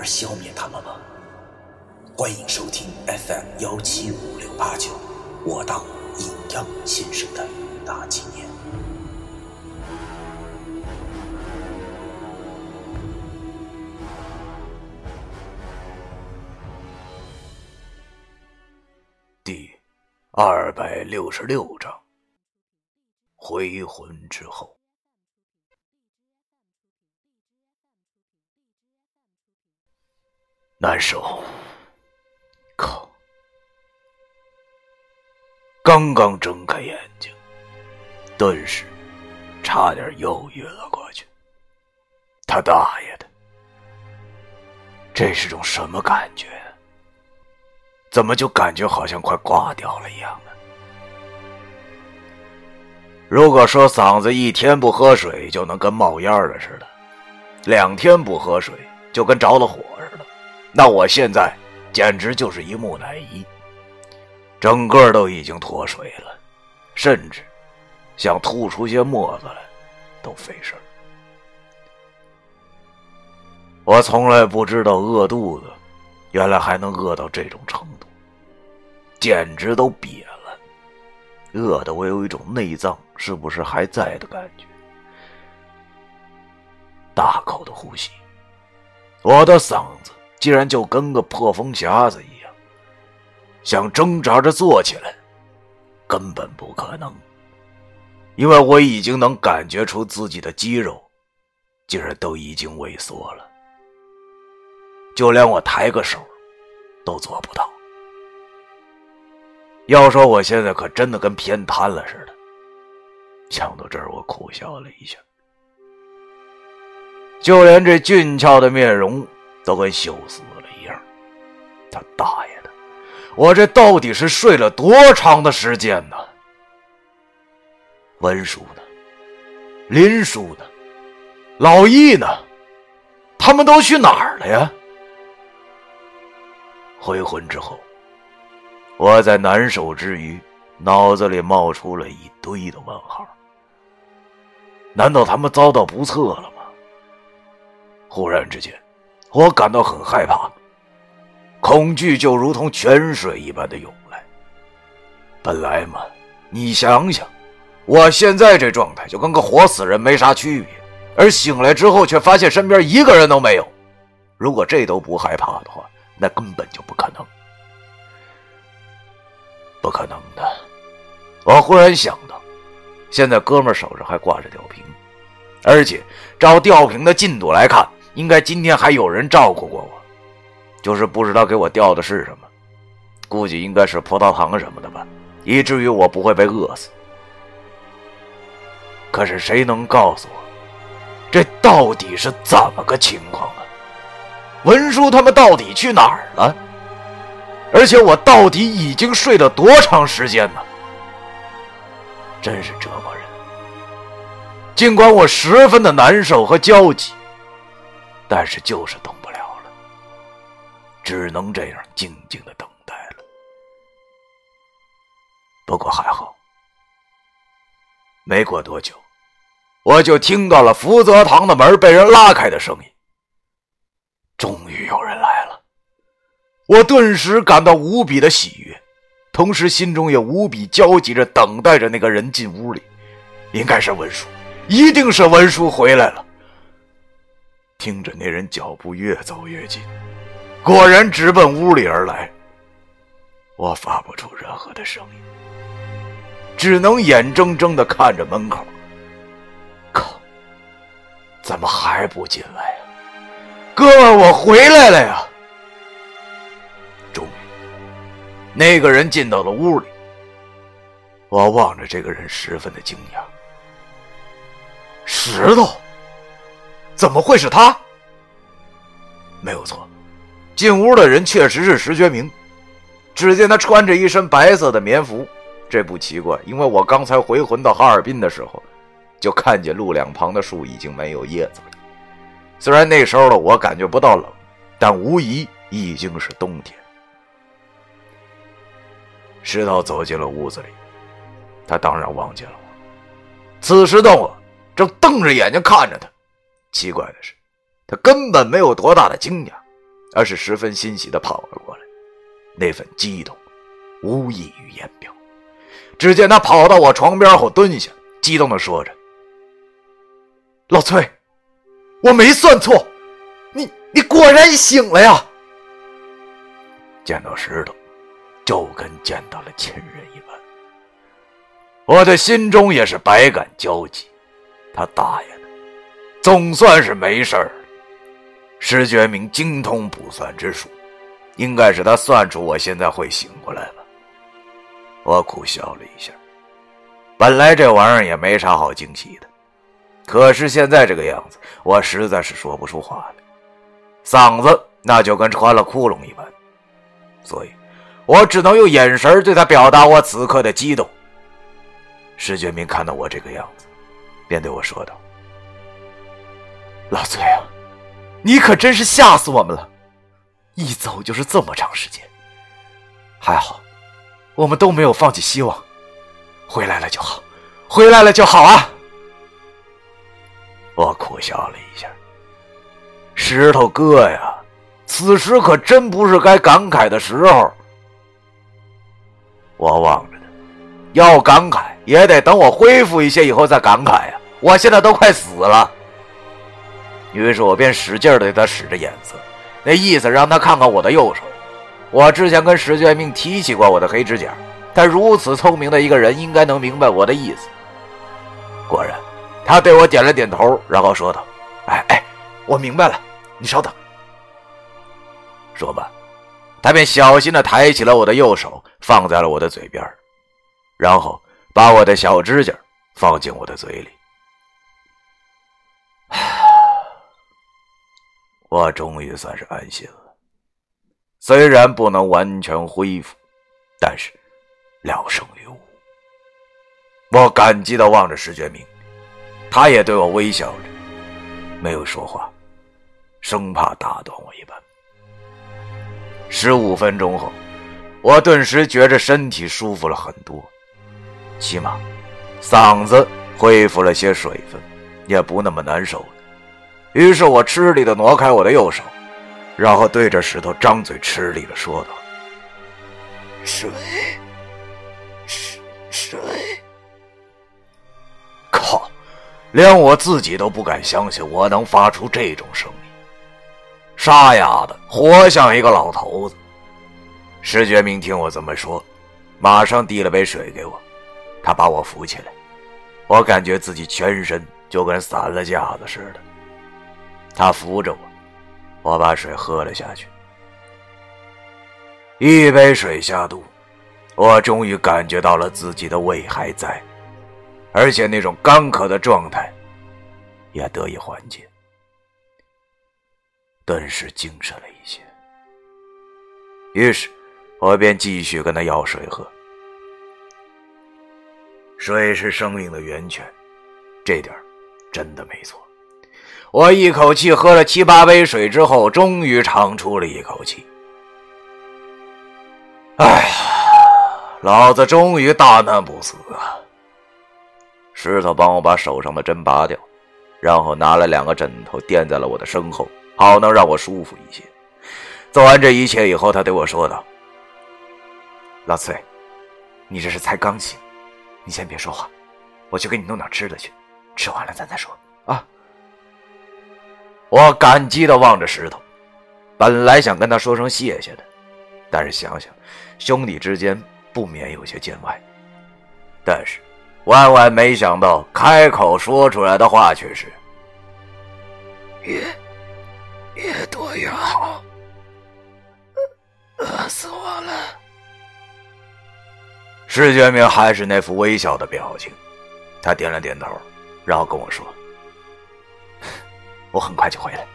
而消灭他们吗？欢迎收听 FM 幺七五六八九，我当阴阳先生的大纪念。第二百六十六章：回魂之后。难受，靠！刚刚睁开眼睛，顿时差点又晕了过去。他大爷的，这是种什么感觉？怎么就感觉好像快挂掉了一样呢？如果说嗓子一天不喝水就能跟冒烟了似的，两天不喝水就跟着了火似的。那我现在简直就是一木乃伊，整个都已经脱水了，甚至想吐出些沫子来都费事我从来不知道饿肚子，原来还能饿到这种程度，简直都瘪了，饿的我有一种内脏是不是还在的感觉。大口的呼吸，我的嗓子。竟然就跟个破风匣子一样，想挣扎着坐起来，根本不可能，因为我已经能感觉出自己的肌肉，竟然都已经萎缩了，就连我抬个手，都做不到。要说我现在可真的跟偏瘫了似的，想到这儿，我苦笑了一下，就连这俊俏的面容。都跟锈死了一样，他大爷的！我这到底是睡了多长的时间呢？文叔呢？林叔呢？老易呢？他们都去哪儿了呀？回魂之后，我在难受之余，脑子里冒出了一堆的问号。难道他们遭到不测了吗？忽然之间。我感到很害怕，恐惧就如同泉水一般的涌来。本来嘛，你想想，我现在这状态就跟个活死人没啥区别，而醒来之后却发现身边一个人都没有。如果这都不害怕的话，那根本就不可能，不可能的。我忽然想到，现在哥们手上还挂着吊瓶，而且照吊瓶的进度来看。应该今天还有人照顾过我，就是不知道给我掉的是什么，估计应该是葡萄糖什么的吧，以至于我不会被饿死。可是谁能告诉我，这到底是怎么个情况啊？文书他们到底去哪儿了？而且我到底已经睡了多长时间呢？真是折磨人。尽管我十分的难受和焦急。但是就是动不了了，只能这样静静的等待了。不过还好，没过多久，我就听到了福泽堂的门被人拉开的声音。终于有人来了，我顿时感到无比的喜悦，同时心中也无比焦急着等待着那个人进屋里。应该是文叔，一定是文叔回来了。听着，那人脚步越走越近，果然直奔屋里而来。我发不出任何的声音，只能眼睁睁的看着门口。靠！怎么还不进来呀？哥们，我回来了呀！终于，那个人进到了屋里。我望着这个人，十分的惊讶。石头。怎么会是他？没有错，进屋的人确实是石觉明。只见他穿着一身白色的棉服，这不奇怪，因为我刚才回魂到哈尔滨的时候，就看见路两旁的树已经没有叶子了。虽然那时候的我感觉不到冷，但无疑已经是冬天。石头走进了屋子里，他当然望见了我。此时的我正瞪着眼睛看着他。奇怪的是，他根本没有多大的惊讶，而是十分欣喜的跑了过来。那份激动，无异于言表。只见他跑到我床边后蹲下，激动的说着：“老崔，我没算错，你你果然醒了呀！”见到石头，就跟见到了亲人一般。我的心中也是百感交集。他大爷，总算是没事儿。石觉明精通卜算之术。应该是他算出我现在会醒过来吧。我苦笑了一下，本来这玩意儿也没啥好惊喜的，可是现在这个样子，我实在是说不出话来，嗓子那就跟穿了窟窿一般，所以，我只能用眼神对他表达我此刻的激动。石觉明看到我这个样子，便对我说道：“老崔啊，你可真是吓死我们了。”一走就是这么长时间，还好，我们都没有放弃希望，回来了就好，回来了就好啊！我苦笑了一下，石头哥呀，此时可真不是该感慨的时候。我望着他，要感慨也得等我恢复一些以后再感慨呀，我现在都快死了。于是我便使劲对他使着眼色。那意思让他看看我的右手。我之前跟石觉明提起过我的黑指甲，他如此聪明的一个人，应该能明白我的意思。果然，他对我点了点头，然后说道：“哎哎，我明白了，你稍等。”说罢，他便小心的抬起了我的右手，放在了我的嘴边，然后把我的小指甲放进我的嘴里。我终于算是安心了，虽然不能完全恢复，但是聊胜于无。我感激的望着石觉明，他也对我微笑着，没有说话，生怕打断我一般。十五分钟后，我顿时觉着身体舒服了很多，起码嗓子恢复了些水分，也不那么难受了。于是我吃力的挪开我的右手，然后对着石头张嘴吃力的说道：“水，水，水。”靠！连我自己都不敢相信我能发出这种声音，沙哑的，活像一个老头子。石觉明听我这么说，马上递了杯水给我，他把我扶起来，我感觉自己全身就跟散了架子似的。他扶着我，我把水喝了下去。一杯水下肚，我终于感觉到了自己的胃还在，而且那种干渴的状态也得以缓解，顿时精神了一些。于是，我便继续跟他要水喝。水是生命的源泉，这点真的没错。我一口气喝了七八杯水之后，终于长出了一口气。哎呀，老子终于大难不死啊！石头帮我把手上的针拔掉，然后拿了两个枕头垫在了我的身后，好能让我舒服一些。做完这一切以后，他对我说道：“老崔，你这是才刚醒，你先别说话，我去给你弄点吃的去，吃完了咱再说。”我感激的望着石头，本来想跟他说声谢谢的，但是想想兄弟之间不免有些见外。但是万万没想到，开口说出来的话却是：“越越多越好，饿死我了。”石觉明还是那副微笑的表情，他点了点头，然后跟我说。我很快就回来。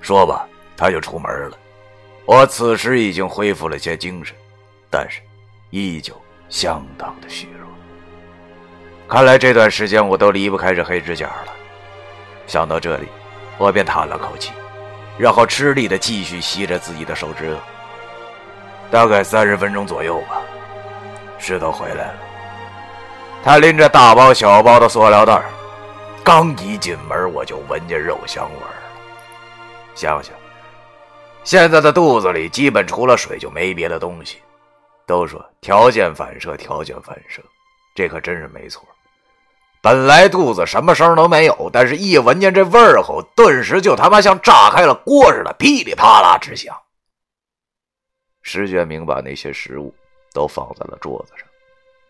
说吧，他就出门了。我此时已经恢复了些精神，但是依旧相当的虚弱。看来这段时间我都离不开这黑指甲了。想到这里，我便叹了口气，然后吃力的继续吸着自己的手指头。大概三十分钟左右吧，石头回来了。他拎着大包小包的塑料袋，刚一进门我就闻见肉香味儿了。想想，现在的肚子里基本除了水就没别的东西。都说条件反射，条件反射，这可真是没错。本来肚子什么声都没有，但是一闻见这味儿后，顿时就他妈像炸开了锅似的，噼里啪啦直响。石觉明把那些食物都放在了桌子上，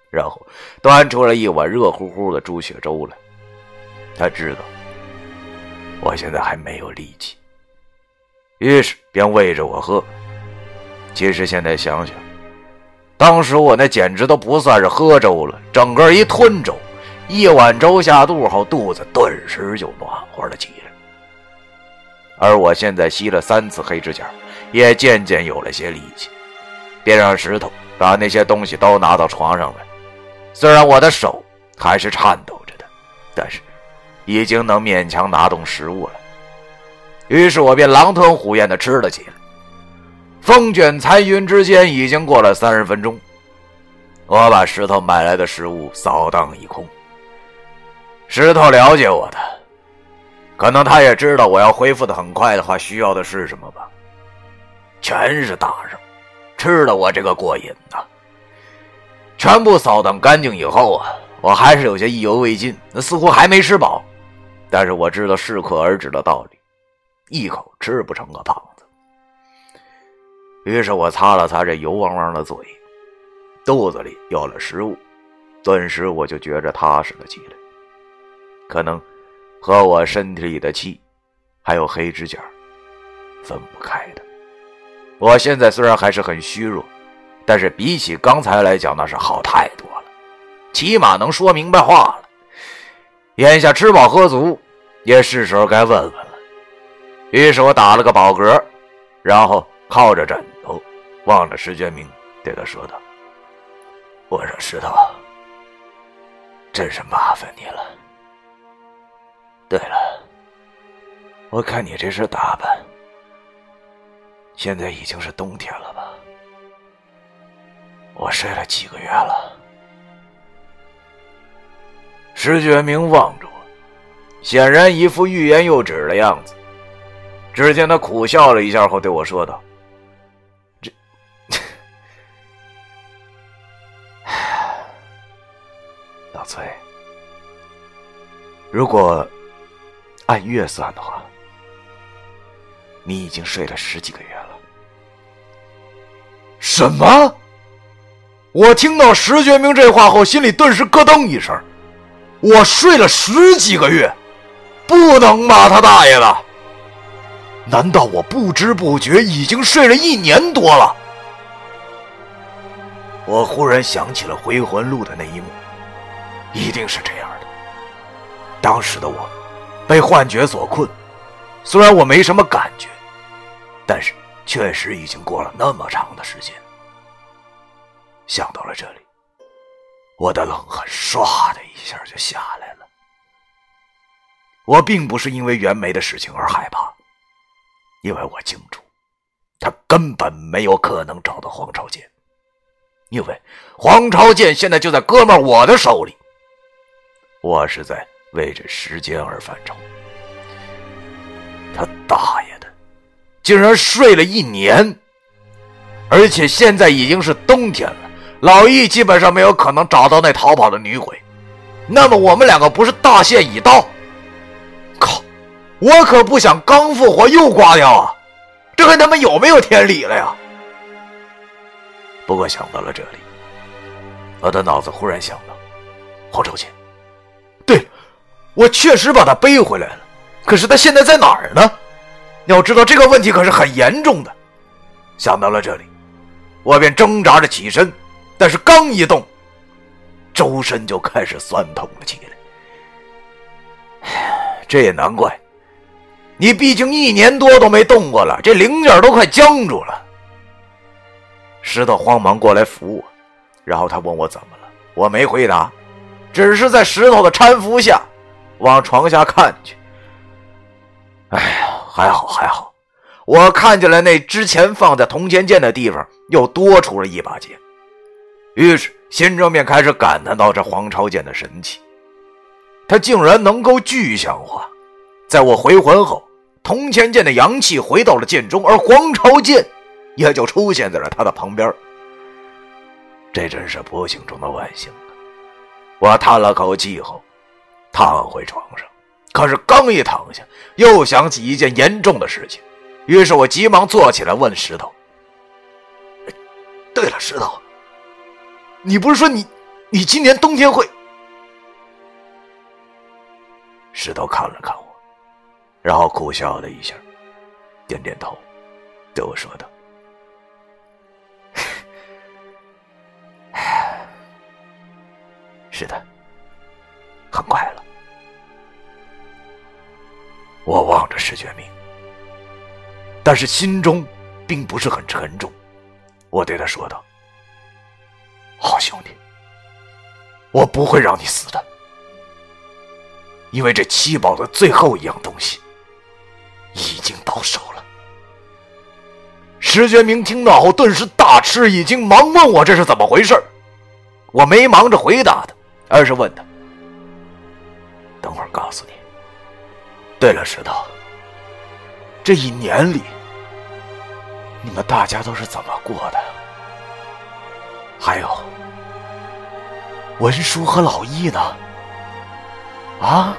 然后端出了一碗热乎乎的猪血粥来。他知道我现在还没有力气，于是便喂着我喝。其实现在想想，当时我那简直都不算是喝粥了，整个一吞粥。一碗粥下肚后，肚子顿时就暖和了起来。而我现在吸了三次黑指甲，也渐渐有了些力气，便让石头把那些东西都拿到床上来。虽然我的手还是颤抖着的，但是已经能勉强拿动食物了。于是我便狼吞虎咽地吃了起来。风卷残云之间，已经过了三十分钟，我把石头买来的食物扫荡一空。石头了解我的，可能他也知道我要恢复的很快的话，需要的是什么吧？全是大肉，吃了我这个过瘾呐！全部扫荡干净以后啊，我还是有些意犹未尽，那似乎还没吃饱。但是我知道适可而止的道理，一口吃不成个胖子。于是我擦了擦这油汪汪的嘴，肚子里有了食物，顿时我就觉着踏实了起来。可能和我身体里的气，还有黑指甲分不开的。我现在虽然还是很虚弱，但是比起刚才来讲，那是好太多了，起码能说明白话了。眼下吃饱喝足，也是时候该问问了。于是我打了个饱嗝，然后靠着枕头，望着石觉明，对他说道：“我说石头，真是麻烦你了。”对了，我看你这身打扮，现在已经是冬天了吧？我睡了几个月了。石觉明望着我，显然一副欲言又止的样子。只见他苦笑了一下后对我说道：“这，老崔，如果……”按月算的话，你已经睡了十几个月了。什么？我听到石觉明这话后，心里顿时咯噔一声。我睡了十几个月，不能吧？他大爷的！难道我不知不觉已经睡了一年多了？我忽然想起了回魂录的那一幕，一定是这样的。当时的我。被幻觉所困，虽然我没什么感觉，但是确实已经过了那么长的时间。想到了这里，我的冷汗唰的一下就下来了。我并不是因为袁梅的事情而害怕，因为我清楚，他根本没有可能找到黄朝剑，因为黄朝剑现在就在哥们我的手里。我是在。为这时间而犯愁，他大爷的，竟然睡了一年，而且现在已经是冬天了，老易基本上没有可能找到那逃跑的女鬼，那么我们两个不是大限已到？我可不想刚复活又挂掉啊！这跟他们有没有天理了呀？不过想到了这里，我的脑子忽然想到黄朝前。我确实把他背回来了，可是他现在在哪儿呢？要知道这个问题可是很严重的。想到了这里，我便挣扎着起身，但是刚一动，周身就开始酸痛了起来。这也难怪，你毕竟一年多都没动过了，这零件都快僵住了。石头慌忙过来扶我，然后他问我怎么了，我没回答，只是在石头的搀扶下往床下看去。哎呀，还好还好，我看见了那之前放在铜钱剑的地方又多出了一把剑，于是心中便开始感叹到这黄朝剑的神奇，它竟然能够具象化。在我回魂后，铜钱剑的阳气回到了剑中，而黄朝剑也就出现在了他的旁边。这真是不幸中的万幸啊！我叹了口气后，躺回床上。可是刚一躺下，又想起一件严重的事情，于是我急忙坐起来问石头：“对了，石头，你不是说你你今年冬天会？”石头看了看我。然后苦笑了一下，点点头，对我说道：“ 是的，很快了。”我望着石觉明，但是心中并不是很沉重。我对他说道：“好兄弟，我不会让你死的，因为这七宝的最后一样东西。”已经到手了。石觉明听到后顿时大吃一惊，忙问我这是怎么回事我没忙着回答他，而是问他：“等会儿告诉你。对了，石头，这一年里你们大家都是怎么过的？还有文叔和老易呢？啊？”